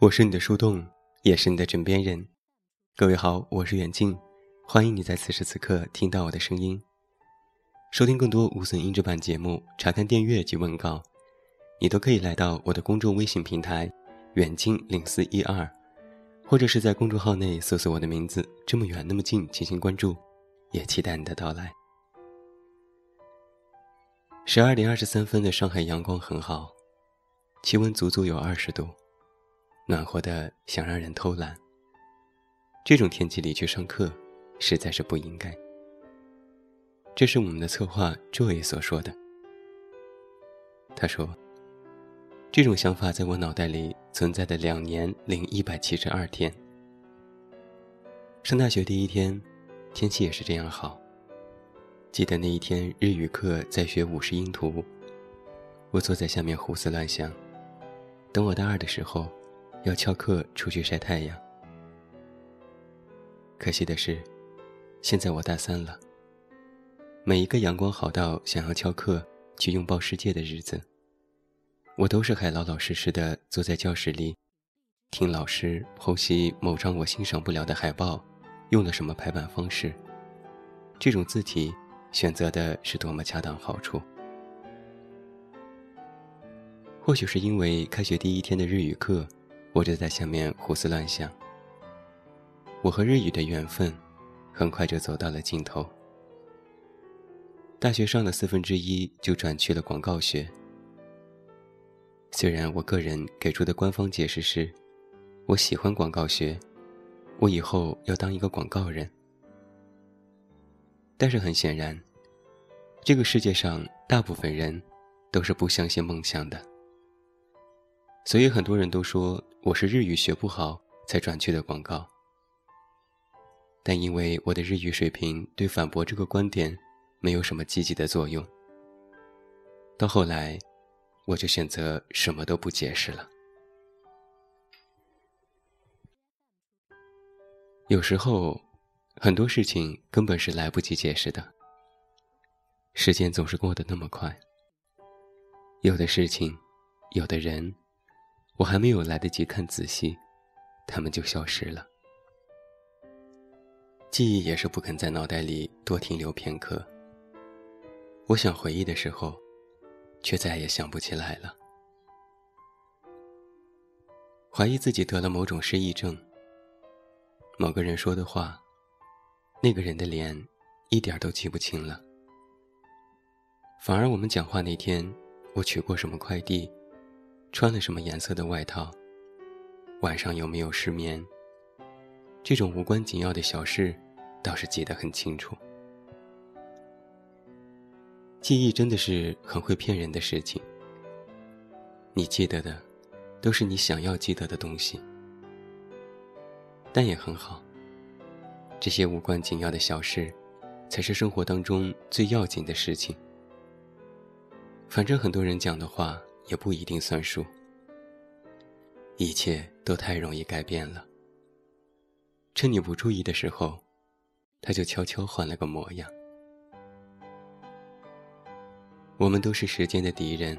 我是你的树洞，也是你的枕边人。各位好，我是远近，欢迎你在此时此刻听到我的声音。收听更多无损音质版节目，查看订阅及问稿，你都可以来到我的公众微信平台“远近零四一二”，或者是在公众号内搜索我的名字“这么远那么近”进行关注，也期待你的到来。十二点二十三分的上海阳光很好，气温足足有二十度。暖和的想让人偷懒。这种天气里去上课，实在是不应该。这是我们的策划 Joy 所说的。他说：“这种想法在我脑袋里存在的两年零一百七十二天。上大学第一天，天气也是这样好。记得那一天日语课在学五十音图，我坐在下面胡思乱想。等我大二的时候。”要翘课出去晒太阳。可惜的是，现在我大三了。每一个阳光好到想要翘课去拥抱世界的日子，我都是还老老实实的坐在教室里，听老师剖析某张我欣赏不了的海报，用了什么排版方式，这种字体选择的是多么恰当好处。或许是因为开学第一天的日语课。我就在下面胡思乱想。我和日语的缘分，很快就走到了尽头。大学上的四分之一，就转去了广告学。虽然我个人给出的官方解释是，我喜欢广告学，我以后要当一个广告人。但是很显然，这个世界上大部分人，都是不相信梦想的。所以很多人都说我是日语学不好才转去的广告，但因为我的日语水平对反驳这个观点没有什么积极的作用，到后来我就选择什么都不解释了。有时候很多事情根本是来不及解释的，时间总是过得那么快，有的事情，有的人。我还没有来得及看仔细，他们就消失了。记忆也是不肯在脑袋里多停留片刻。我想回忆的时候，却再也想不起来了。怀疑自己得了某种失忆症。某个人说的话，那个人的脸，一点都记不清了。反而我们讲话那天，我取过什么快递？穿了什么颜色的外套？晚上有没有失眠？这种无关紧要的小事，倒是记得很清楚。记忆真的是很会骗人的事情。你记得的，都是你想要记得的东西。但也很好。这些无关紧要的小事，才是生活当中最要紧的事情。反正很多人讲的话。也不一定算数，一切都太容易改变了。趁你不注意的时候，他就悄悄换了个模样。我们都是时间的敌人，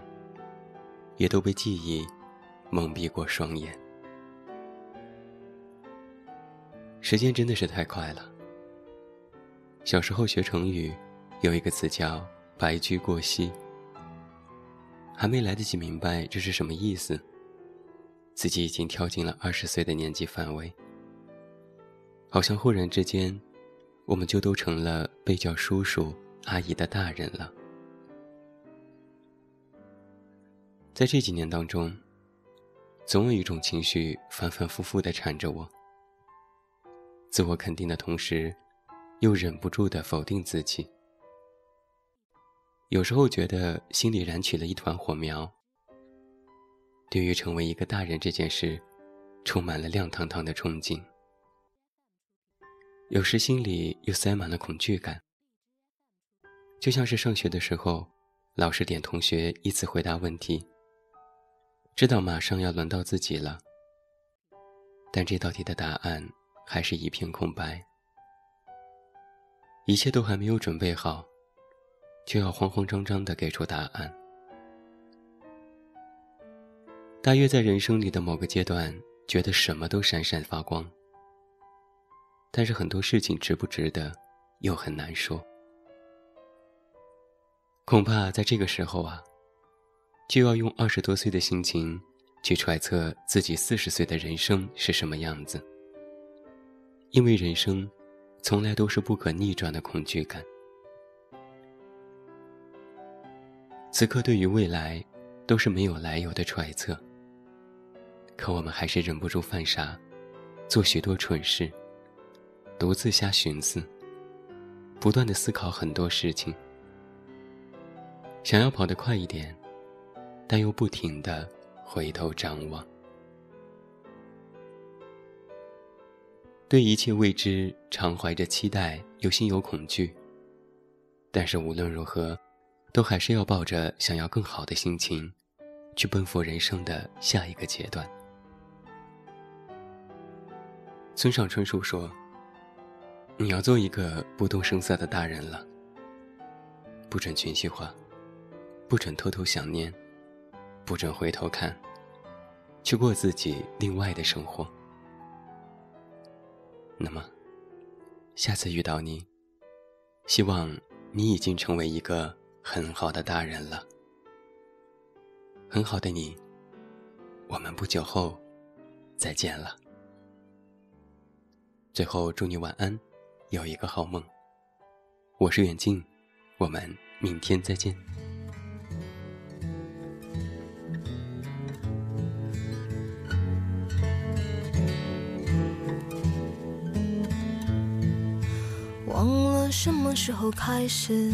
也都被记忆蒙蔽过双眼。时间真的是太快了。小时候学成语，有一个词叫“白驹过隙”。还没来得及明白这是什么意思，自己已经跳进了二十岁的年纪范围。好像忽然之间，我们就都成了被叫叔叔阿姨的大人了。在这几年当中，总有一种情绪反反复复的缠着我。自我肯定的同时，又忍不住的否定自己。有时候觉得心里燃起了一团火苗，对于成为一个大人这件事，充满了亮堂堂的憧憬。有时心里又塞满了恐惧感，就像是上学的时候，老师点同学依次回答问题，知道马上要轮到自己了，但这道题的答案还是一片空白，一切都还没有准备好。就要慌慌张张地给出答案。大约在人生里的某个阶段，觉得什么都闪闪发光。但是很多事情值不值得，又很难说。恐怕在这个时候啊，就要用二十多岁的心情，去揣测自己四十岁的人生是什么样子。因为人生，从来都是不可逆转的恐惧感。此刻对于未来，都是没有来由的揣测。可我们还是忍不住犯傻，做许多蠢事。独自瞎寻思，不断的思考很多事情，想要跑得快一点，但又不停的回头张望。对一切未知，常怀着期待，又心有恐惧。但是无论如何，都还是要抱着想要更好的心情，去奔赴人生的下一个阶段。村上春树说。你要做一个不动声色的大人了，不准情绪化，不准偷偷想念，不准回头看，去过自己另外的生活。那么，下次遇到你，希望你已经成为一个很好的大人了。很好的你，我们不久后再见了。最后，祝你晚安。有一个好梦。我是远近，我们明天再见。忘了什么时候开始，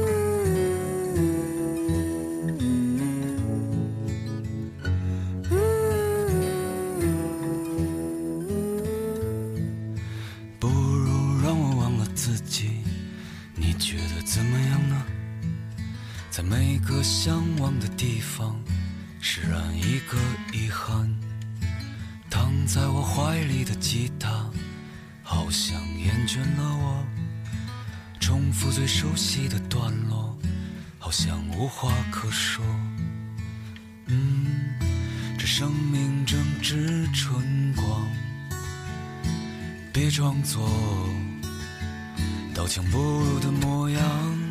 一个遗憾，躺在我怀里的吉他，好像厌倦了我。重复最熟悉的段落，好像无话可说。嗯，这生命正值春光，别装作刀枪不入的模样。